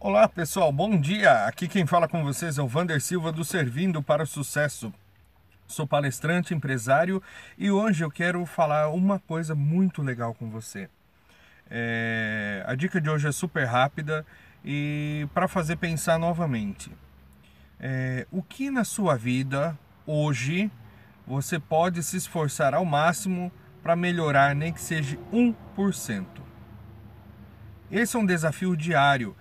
Olá pessoal, bom dia! Aqui quem fala com vocês é o Vander Silva do Servindo para o Sucesso. Sou palestrante, empresário e hoje eu quero falar uma coisa muito legal com você. É... A dica de hoje é super rápida e para fazer pensar novamente. É... O que na sua vida hoje você pode se esforçar ao máximo para melhorar, nem que seja 1%? Esse é um desafio diário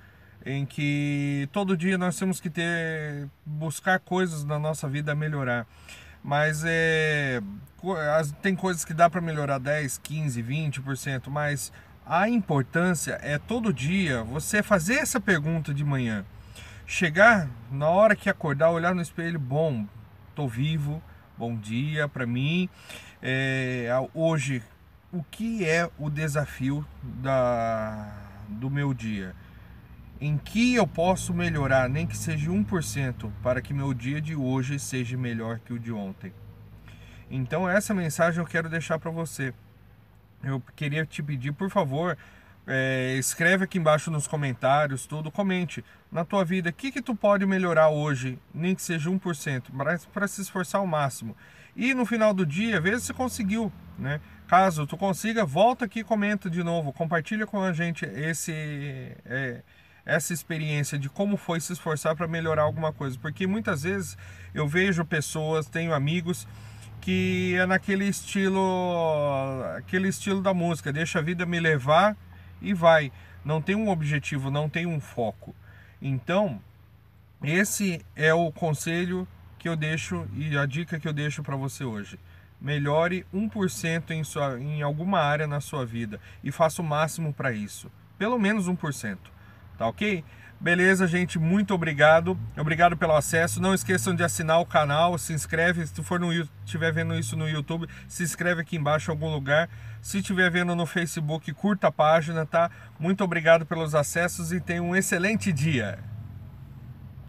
em que todo dia nós temos que ter buscar coisas na nossa vida a melhorar. Mas é, tem coisas que dá para melhorar 10, 15, 20%, mas a importância é todo dia você fazer essa pergunta de manhã. Chegar na hora que acordar, olhar no espelho, bom, tô vivo, bom dia para mim. É, hoje, o que é o desafio da, do meu dia? Em que eu posso melhorar, nem que seja 1%, para que meu dia de hoje seja melhor que o de ontem. Então essa mensagem eu quero deixar para você. Eu queria te pedir, por favor, é, escreve aqui embaixo nos comentários, tudo, comente na tua vida, o que que tu pode melhorar hoje, nem que seja 1%, mas para se esforçar ao máximo. E no final do dia, vê se conseguiu, né? Caso tu consiga, volta aqui comenta de novo, compartilha com a gente esse... É, essa experiência de como foi se esforçar para melhorar alguma coisa, porque muitas vezes eu vejo pessoas, tenho amigos que é naquele estilo, aquele estilo da música, deixa a vida me levar e vai, não tem um objetivo, não tem um foco. Então, esse é o conselho que eu deixo e a dica que eu deixo para você hoje. Melhore 1% em, sua, em alguma área na sua vida e faça o máximo para isso. Pelo menos 1%. Tá ok? Beleza, gente, muito obrigado. Obrigado pelo acesso. Não esqueçam de assinar o canal, se inscreve. Se for no estiver vendo isso no YouTube, se inscreve aqui embaixo em algum lugar. Se estiver vendo no Facebook, curta a página, tá? Muito obrigado pelos acessos e tenha um excelente dia.